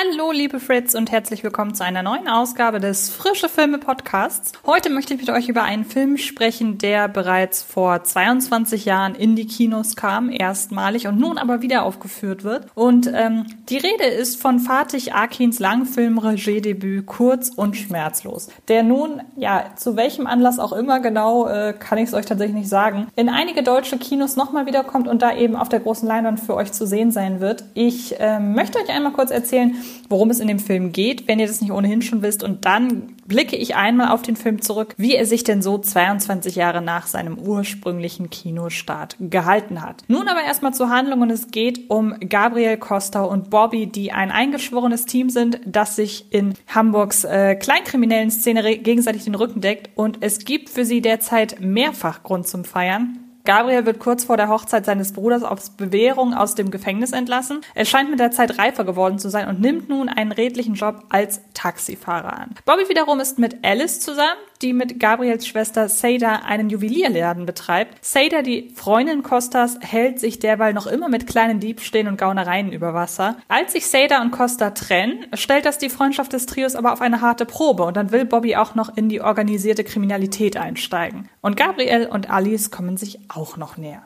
Hallo, liebe Fritz und herzlich willkommen zu einer neuen Ausgabe des Frische Filme Podcasts. Heute möchte ich mit euch über einen Film sprechen, der bereits vor 22 Jahren in die Kinos kam, erstmalig und nun aber wieder aufgeführt wird. Und ähm, die Rede ist von Fatih Akins Langfilm Regiedebüt Kurz und Schmerzlos, der nun, ja, zu welchem Anlass auch immer genau, äh, kann ich es euch tatsächlich nicht sagen, in einige deutsche Kinos nochmal wiederkommt und da eben auf der großen Leinwand für euch zu sehen sein wird. Ich äh, möchte euch einmal kurz erzählen, worum es in dem Film geht, wenn ihr das nicht ohnehin schon wisst. Und dann blicke ich einmal auf den Film zurück, wie er sich denn so 22 Jahre nach seinem ursprünglichen Kinostart gehalten hat. Nun aber erstmal zur Handlung und es geht um Gabriel Costa und Bobby, die ein eingeschworenes Team sind, das sich in Hamburgs äh, kleinkriminellen Szene gegenseitig den Rücken deckt und es gibt für sie derzeit mehrfach Grund zum Feiern. Gabriel wird kurz vor der Hochzeit seines Bruders auf Bewährung aus dem Gefängnis entlassen. Er scheint mit der Zeit reifer geworden zu sein und nimmt nun einen redlichen Job als Taxifahrer an. Bobby wiederum ist mit Alice zusammen, die mit Gabriels Schwester Seda einen Juwelierladen betreibt. Seda, die Freundin Costas, hält sich derweil noch immer mit kleinen Diebstählen und Gaunereien über Wasser. Als sich Seda und Costa trennen, stellt das die Freundschaft des Trios aber auf eine harte Probe und dann will Bobby auch noch in die organisierte Kriminalität einsteigen. Und Gabriel und Alice kommen sich auch noch näher.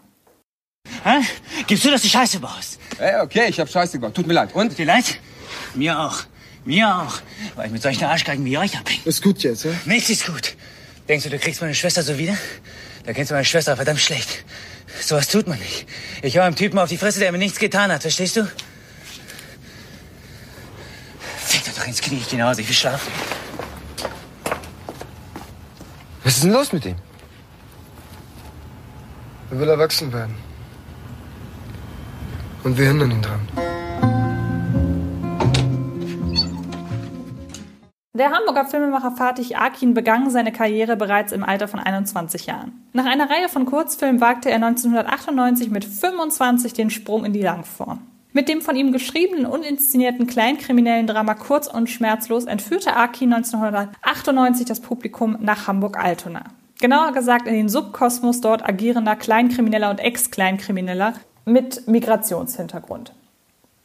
Hä? Gibst du, dass du Scheiße baust? Ey, okay, ich hab Scheiße gebaut. Tut mir leid. Und? Tut dir leid? Mir auch. Mir auch. Weil ich mit solchen Arschgeigen wie euch abhänge. Ist gut jetzt, ja? Nichts ist gut. Denkst du, du kriegst meine Schwester so wieder? Da kennst du meine Schwester verdammt schlecht. Sowas tut man nicht. Ich hau einem Typen auf die Fresse, der mir nichts getan hat, verstehst du? Fick doch ins Knie, ich geh nach Hause, ich will schlafen. Was ist denn los mit ihm? Er will erwachsen werden. Und wir hindern ihn dran. Der Hamburger Filmemacher Fatih Akin begann seine Karriere bereits im Alter von 21 Jahren. Nach einer Reihe von Kurzfilmen wagte er 1998 mit 25 den Sprung in die Langform. Mit dem von ihm geschriebenen und inszenierten kleinkriminellen Drama Kurz und Schmerzlos entführte Akin 1998 das Publikum nach Hamburg-Altona. Genauer gesagt in den Subkosmos dort agierender Kleinkrimineller und Ex-Kleinkrimineller mit Migrationshintergrund.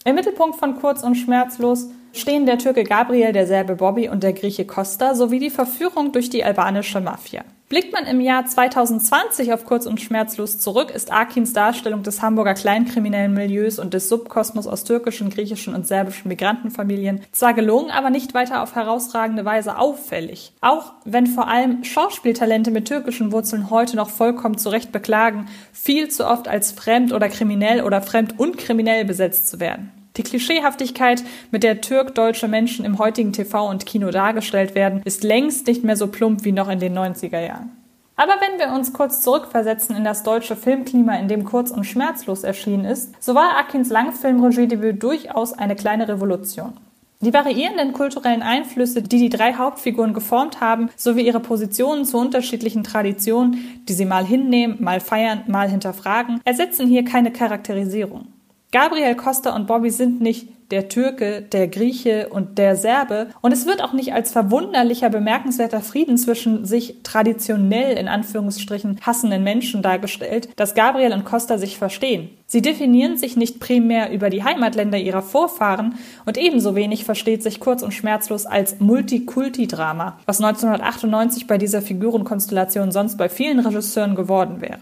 Im Mittelpunkt von Kurz und Schmerzlos stehen der Türke Gabriel, der Serbe Bobby und der Grieche Costa sowie die Verführung durch die albanische Mafia. Blickt man im Jahr 2020 auf Kurz und Schmerzlos zurück, ist Akins Darstellung des Hamburger kleinkriminellen Milieus und des Subkosmos aus türkischen, griechischen und serbischen Migrantenfamilien zwar gelungen, aber nicht weiter auf herausragende Weise auffällig. Auch wenn vor allem Schauspieltalente mit türkischen Wurzeln heute noch vollkommen zu Recht beklagen, viel zu oft als fremd oder kriminell oder fremd und kriminell besetzt zu werden. Die Klischeehaftigkeit, mit der türk-deutsche Menschen im heutigen TV und Kino dargestellt werden, ist längst nicht mehr so plump wie noch in den 90er Jahren. Aber wenn wir uns kurz zurückversetzen in das deutsche Filmklima, in dem Kurz und Schmerzlos erschienen ist, so war Akins Langfilmregiedebüt durchaus eine kleine Revolution. Die variierenden kulturellen Einflüsse, die die drei Hauptfiguren geformt haben, sowie ihre Positionen zu unterschiedlichen Traditionen, die sie mal hinnehmen, mal feiern, mal hinterfragen, ersetzen hier keine Charakterisierung. Gabriel Costa und Bobby sind nicht der Türke, der Grieche und der Serbe. Und es wird auch nicht als verwunderlicher, bemerkenswerter Frieden zwischen sich traditionell in Anführungsstrichen hassenden Menschen dargestellt, dass Gabriel und Costa sich verstehen. Sie definieren sich nicht primär über die Heimatländer ihrer Vorfahren und ebenso wenig versteht sich kurz und schmerzlos als Multikulti-Drama, was 1998 bei dieser Figurenkonstellation sonst bei vielen Regisseuren geworden wäre.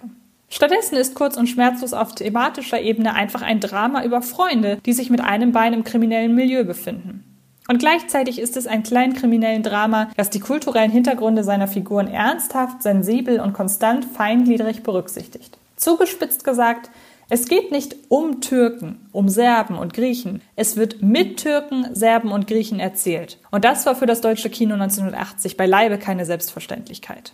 Stattdessen ist kurz und schmerzlos auf thematischer Ebene einfach ein Drama über Freunde, die sich mit einem Bein im kriminellen Milieu befinden. Und gleichzeitig ist es ein kleinkriminellen Drama, das die kulturellen Hintergründe seiner Figuren ernsthaft, sensibel und konstant feingliedrig berücksichtigt. Zugespitzt gesagt, es geht nicht um Türken, um Serben und Griechen. Es wird mit Türken, Serben und Griechen erzählt. Und das war für das deutsche Kino 1980 beileibe keine Selbstverständlichkeit.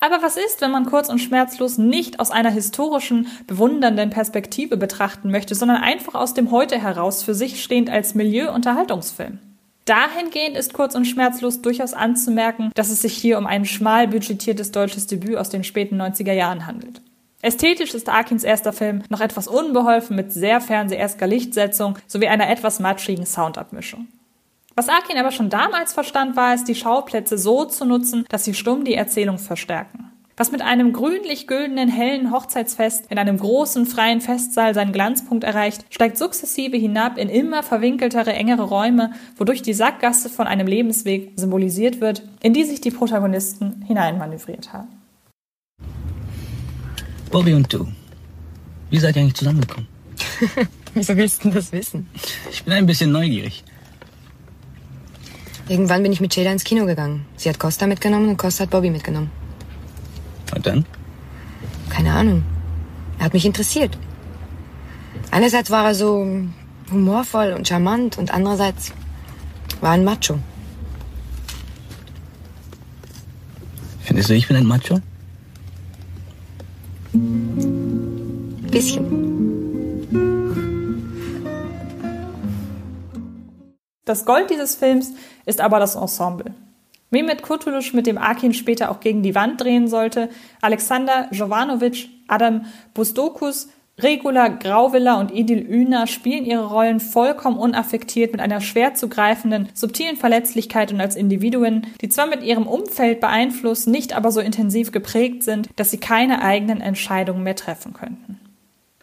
Aber was ist, wenn man kurz und schmerzlos nicht aus einer historischen, bewundernden Perspektive betrachten möchte, sondern einfach aus dem Heute heraus für sich stehend als Milieu-Unterhaltungsfilm? Dahingehend ist kurz und schmerzlos durchaus anzumerken, dass es sich hier um ein schmal budgetiertes deutsches Debüt aus den späten 90er Jahren handelt. Ästhetisch ist Arkins erster Film noch etwas unbeholfen mit sehr fernsehersker Lichtsetzung sowie einer etwas matschigen Soundabmischung. Was Akin aber schon damals verstand, war es, die Schauplätze so zu nutzen, dass sie stumm die Erzählung verstärken. Was mit einem grünlich-güldenen hellen Hochzeitsfest in einem großen freien Festsaal seinen Glanzpunkt erreicht, steigt sukzessive hinab in immer verwinkeltere, engere Räume, wodurch die Sackgasse von einem Lebensweg symbolisiert wird, in die sich die Protagonisten hineinmanövriert haben. Bobby und du, wie seid ihr eigentlich zusammengekommen? Wieso willst du das wissen? Ich bin ein bisschen neugierig. Irgendwann bin ich mit Jada ins Kino gegangen. Sie hat Costa mitgenommen und Costa hat Bobby mitgenommen. Und dann? Keine Ahnung. Er hat mich interessiert. Einerseits war er so humorvoll und charmant und andererseits war er ein Macho. Findest du, ich bin ein Macho? Bisschen. Das Gold dieses Films ist aber das Ensemble. Mehmet Kurtulusch, mit dem Akin später auch gegen die Wand drehen sollte, Alexander Jovanovic, Adam Busdokus, Regula Grauviller und Idil Üner spielen ihre Rollen vollkommen unaffektiert mit einer schwer zu greifenden, subtilen Verletzlichkeit und als Individuen, die zwar mit ihrem Umfeld beeinflusst, nicht aber so intensiv geprägt sind, dass sie keine eigenen Entscheidungen mehr treffen könnten.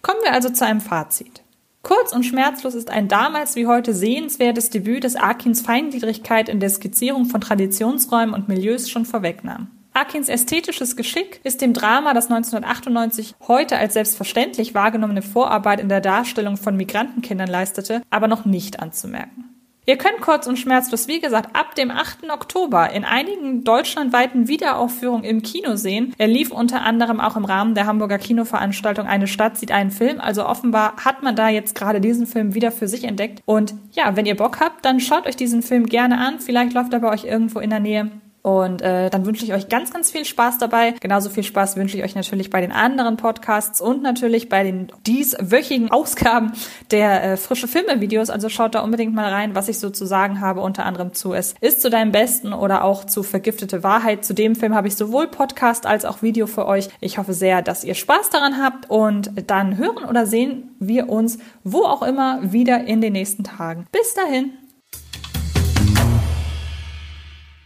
Kommen wir also zu einem Fazit. Kurz und schmerzlos ist ein damals wie heute sehenswertes Debüt, das Akins Feingliedrigkeit in der Skizzierung von Traditionsräumen und Milieus schon vorwegnahm. Akins ästhetisches Geschick ist dem Drama, das 1998 heute als selbstverständlich wahrgenommene Vorarbeit in der Darstellung von Migrantenkindern leistete, aber noch nicht anzumerken. Ihr könnt kurz und schmerzlos, wie gesagt, ab dem 8. Oktober in einigen deutschlandweiten Wiederaufführungen im Kino sehen. Er lief unter anderem auch im Rahmen der Hamburger Kinoveranstaltung Eine Stadt sieht einen Film. Also offenbar hat man da jetzt gerade diesen Film wieder für sich entdeckt. Und ja, wenn ihr Bock habt, dann schaut euch diesen Film gerne an. Vielleicht läuft er bei euch irgendwo in der Nähe. Und äh, dann wünsche ich euch ganz, ganz viel Spaß dabei. Genauso viel Spaß wünsche ich euch natürlich bei den anderen Podcasts und natürlich bei den dieswöchigen Ausgaben der äh, frische Filme-Videos. Also schaut da unbedingt mal rein, was ich so zu sagen habe, unter anderem zu Es ist zu deinem Besten oder auch zu Vergiftete Wahrheit. Zu dem Film habe ich sowohl Podcast als auch Video für euch. Ich hoffe sehr, dass ihr Spaß daran habt und dann hören oder sehen wir uns wo auch immer wieder in den nächsten Tagen. Bis dahin.